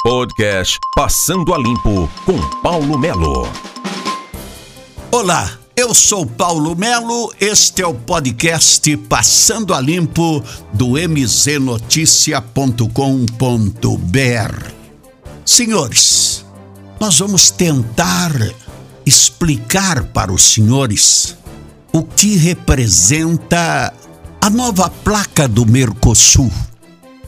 Podcast Passando a Limpo com Paulo Melo. Olá, eu sou Paulo Melo. Este é o podcast Passando a Limpo do mznoticia.com.br. Senhores, nós vamos tentar explicar para os senhores o que representa a nova placa do Mercosul,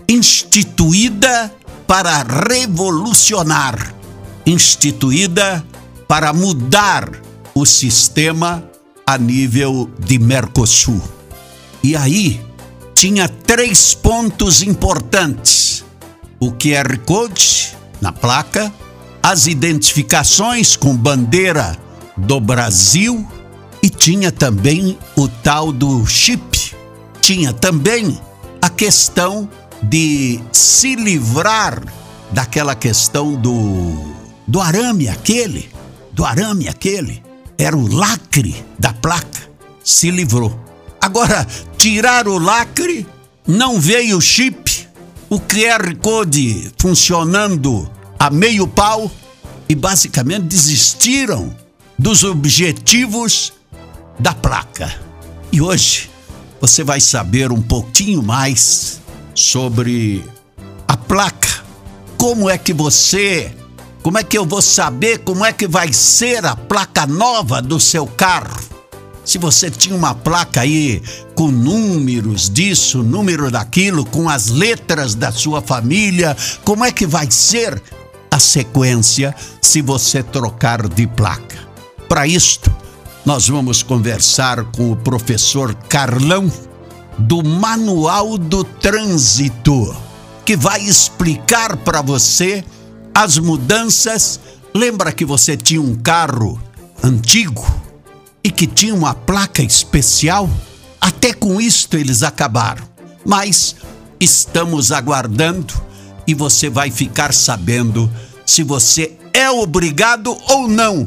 instituída para revolucionar, instituída para mudar o sistema a nível de Mercosul. E aí tinha três pontos importantes: o QR Code na placa, as identificações com bandeira do Brasil e tinha também o tal do chip. Tinha também a questão de se livrar daquela questão do, do arame aquele, do arame aquele, era o lacre da placa, se livrou. Agora, tirar o lacre, não veio o chip, o QR Code funcionando a meio pau e basicamente desistiram dos objetivos da placa. E hoje você vai saber um pouquinho mais sobre a placa. Como é que você, como é que eu vou saber como é que vai ser a placa nova do seu carro? Se você tinha uma placa aí com números disso, número daquilo, com as letras da sua família, como é que vai ser a sequência se você trocar de placa? Para isto, nós vamos conversar com o professor Carlão do Manual do Trânsito, que vai explicar para você as mudanças. Lembra que você tinha um carro antigo e que tinha uma placa especial? Até com isto eles acabaram. Mas estamos aguardando e você vai ficar sabendo se você é obrigado ou não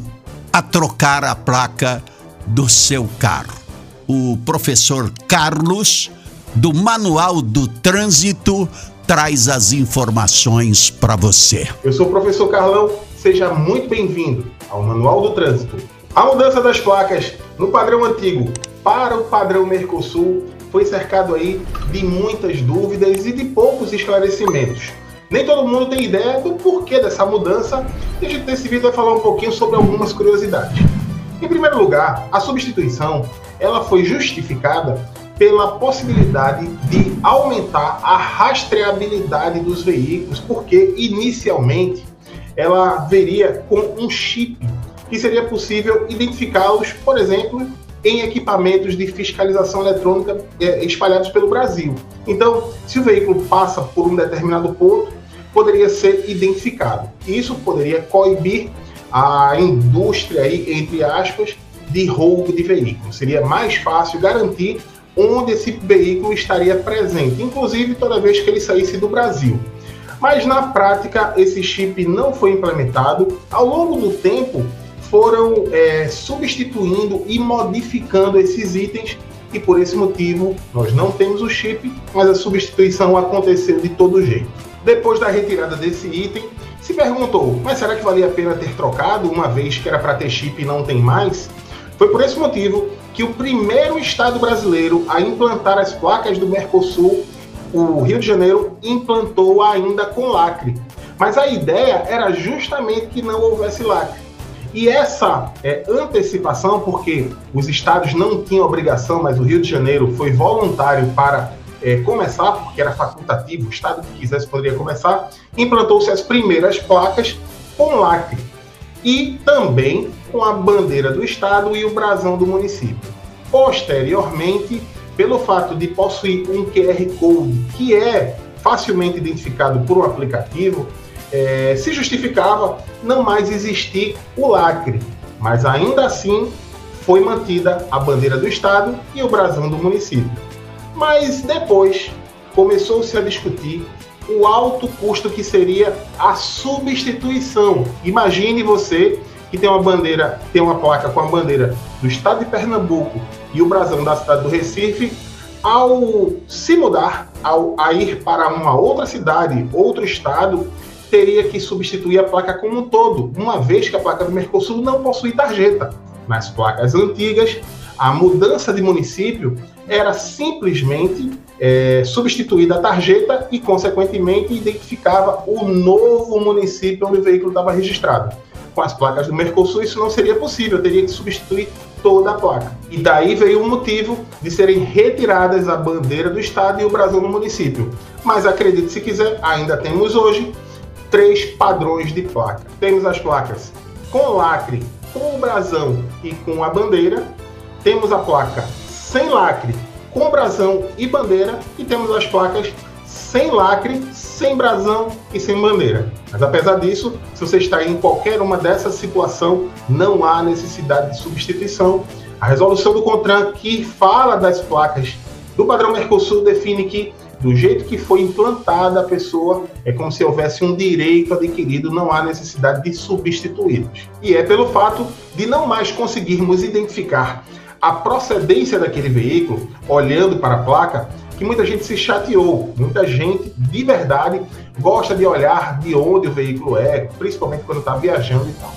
a trocar a placa do seu carro o professor Carlos, do Manual do Trânsito, traz as informações para você. Eu sou o professor Carlão, seja muito bem-vindo ao Manual do Trânsito. A mudança das placas no padrão antigo para o padrão Mercosul foi cercado aí de muitas dúvidas e de poucos esclarecimentos. Nem todo mundo tem ideia do porquê dessa mudança e a gente nesse vídeo vai falar um pouquinho sobre algumas curiosidades. Em primeiro lugar, a substituição ela foi justificada pela possibilidade de aumentar a rastreabilidade dos veículos, porque inicialmente ela veria com um chip que seria possível identificá-los, por exemplo, em equipamentos de fiscalização eletrônica é, espalhados pelo Brasil. Então, se o veículo passa por um determinado ponto, poderia ser identificado. Isso poderia coibir a indústria aí, entre aspas, de roubo de veículos. Seria mais fácil garantir onde esse veículo estaria presente, inclusive toda vez que ele saísse do Brasil. Mas na prática, esse chip não foi implementado. Ao longo do tempo, foram é, substituindo e modificando esses itens e por esse motivo nós não temos o chip, mas a substituição aconteceu de todo jeito. Depois da retirada desse item, se perguntou, mas será que valia a pena ter trocado uma vez que era para ter chip e não tem mais? Foi por esse motivo que o primeiro estado brasileiro a implantar as placas do Mercosul, o Rio de Janeiro, implantou ainda com lacre. Mas a ideia era justamente que não houvesse lacre. E essa é, antecipação, porque os estados não tinham obrigação, mas o Rio de Janeiro foi voluntário para é, começar, porque era facultativo, o estado que quisesse poderia começar, implantou-se as primeiras placas com lacre e também com a bandeira do estado e o brasão do município. Posteriormente, pelo fato de possuir um QR Code que é facilmente identificado por um aplicativo, é, se justificava não mais existir o lacre, mas ainda assim foi mantida a bandeira do estado e o brasão do município. Mas depois começou-se a discutir o alto custo que seria a substituição. Imagine você que tem uma bandeira, tem uma placa com a bandeira do estado de Pernambuco e o brasão da cidade do Recife, ao se mudar, ao a ir para uma outra cidade, outro estado, teria que substituir a placa como um todo, uma vez que a placa do Mercosul não possui tarjeta. Nas placas antigas, a mudança de município era simplesmente é, substituída a tarjeta e, consequentemente, identificava o novo município onde o veículo estava registrado. Com as placas do Mercosul, isso não seria possível, teria que substituir toda a placa. E daí veio o motivo de serem retiradas a bandeira do estado e o brasão do município. Mas acredite se quiser, ainda temos hoje três padrões de placa. Temos as placas com lacre, com o brasão e com a bandeira. Temos a placa sem lacre, com brasão e bandeira. E temos as placas sem lacre, sem brasão e sem bandeira. Mas apesar disso, se você está em qualquer uma dessas situações, não há necessidade de substituição. A resolução do CONTRAN que fala das placas do padrão Mercosul define que do jeito que foi implantada a pessoa, é como se houvesse um direito adquirido, não há necessidade de substituí-los. E é pelo fato de não mais conseguirmos identificar a procedência daquele veículo, olhando para a placa, que muita gente se chateou. Muita gente, de verdade, gosta de olhar de onde o veículo é, principalmente quando está viajando e tal.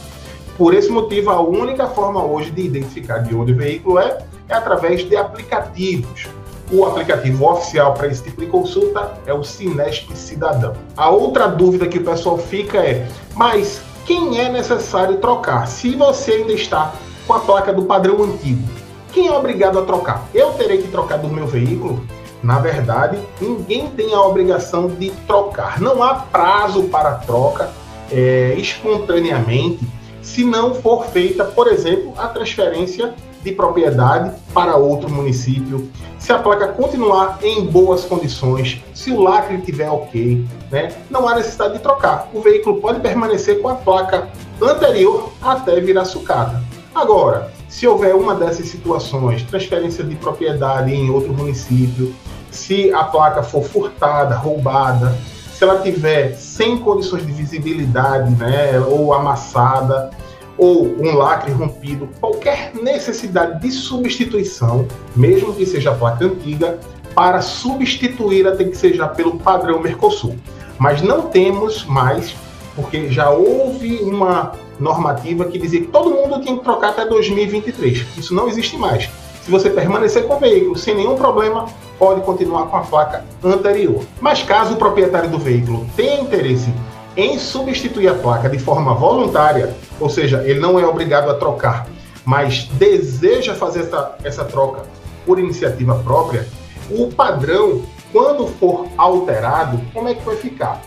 Por esse motivo, a única forma hoje de identificar de onde o veículo é é através de aplicativos. O aplicativo oficial para esse tipo de consulta é o Sinesp Cidadão. A outra dúvida que o pessoal fica é: mas quem é necessário trocar? Se você ainda está com a placa do padrão antigo, quem é obrigado a trocar? Eu terei que trocar do meu veículo? Na verdade, ninguém tem a obrigação de trocar. Não há prazo para troca é, espontaneamente se não for feita, por exemplo, a transferência de propriedade para outro município, se a placa continuar em boas condições, se o lacre estiver ok, né, não há necessidade de trocar. O veículo pode permanecer com a placa anterior até virar sucata. Agora, se houver uma dessas situações, transferência de propriedade em outro município, se a placa for furtada, roubada, se ela tiver sem condições de visibilidade, né, ou amassada, ou um lacre rompido, qualquer necessidade de substituição, mesmo que seja a placa antiga, para substituí-la tem que ser já pelo padrão Mercosul. Mas não temos mais, porque já houve uma normativa que dizia que todo mundo tinha que trocar até 2023. Isso não existe mais. Se você permanecer com o veículo sem nenhum problema, pode continuar com a placa anterior. Mas caso o proprietário do veículo tenha interesse em substituir a placa de forma voluntária, ou seja, ele não é obrigado a trocar, mas deseja fazer essa, essa troca por iniciativa própria, o padrão, quando for alterado, como é que vai ficar?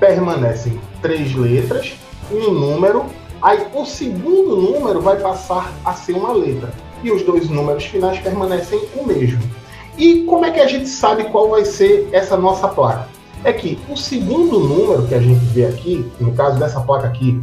Permanecem três letras, um número, aí o segundo número vai passar a ser uma letra, e os dois números finais permanecem o mesmo. E como é que a gente sabe qual vai ser essa nossa placa? é que o segundo número que a gente vê aqui, no caso dessa placa aqui,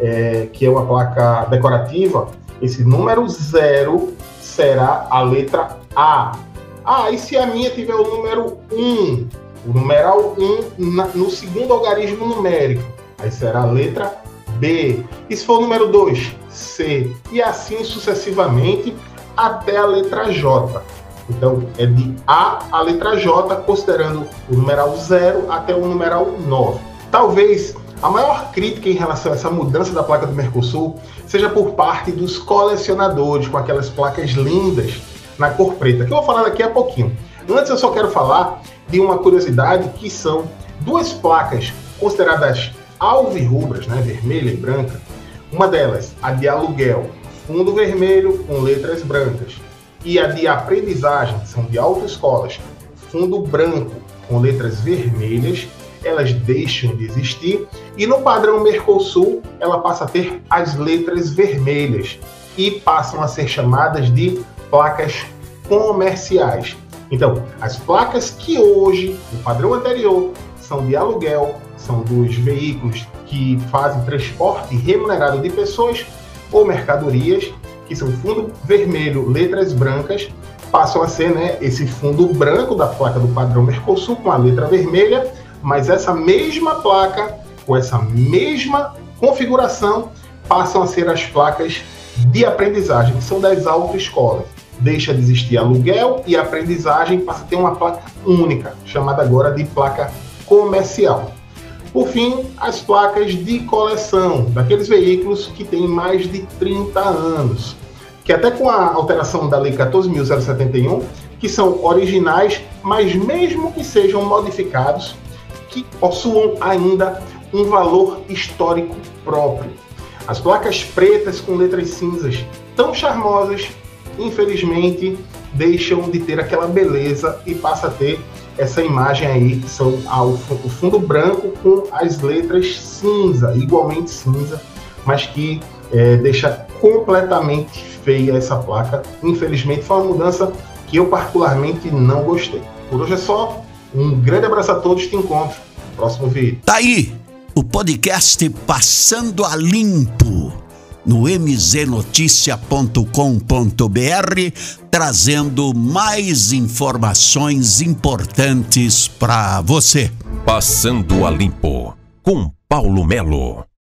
é, que é uma placa decorativa, esse número zero será a letra A. Ah, e se a minha tiver o número 1, o numeral 1 na, no segundo algarismo numérico, aí será a letra B. E se for o número 2, C. E assim sucessivamente até a letra J. Então, é de A a letra J, considerando o numeral 0 até o numeral 9. Talvez a maior crítica em relação a essa mudança da placa do Mercosul seja por parte dos colecionadores, com aquelas placas lindas na cor preta, que eu vou falar daqui a pouquinho. Antes, eu só quero falar de uma curiosidade que são duas placas consideradas alvirrubras, né, vermelha e branca. Uma delas, a de aluguel, fundo vermelho com letras brancas e a de aprendizagem, que são de autoescolas, fundo branco com letras vermelhas, elas deixam de existir e no padrão Mercosul ela passa a ter as letras vermelhas e passam a ser chamadas de placas comerciais. Então, as placas que hoje, no padrão anterior, são de aluguel, são dos veículos que fazem transporte remunerado de pessoas ou mercadorias, que são fundo vermelho, letras brancas, passam a ser né, esse fundo branco da placa do padrão Mercosul com a letra vermelha, mas essa mesma placa, com essa mesma configuração, passam a ser as placas de aprendizagem, que são das autoescolas. Deixa de existir aluguel e aprendizagem passa a ter uma placa única, chamada agora de placa comercial. Por fim, as placas de coleção, daqueles veículos que têm mais de 30 anos, que até com a alteração da Lei 14.071, que são originais, mas mesmo que sejam modificados, que possuam ainda um valor histórico próprio. As placas pretas com letras cinzas, tão charmosas, infelizmente deixam de ter aquela beleza e passa a ter essa imagem aí, que são o fundo branco com as letras cinza, igualmente cinza, mas que é, deixa completamente feia essa placa. Infelizmente, foi uma mudança que eu particularmente não gostei. Por hoje é só. Um grande abraço a todos, te encontro próximo vídeo. Tá aí o podcast Passando a Limpo no mznoticia.com.br, trazendo mais informações importantes para você. Passando a Limpo, com Paulo Melo.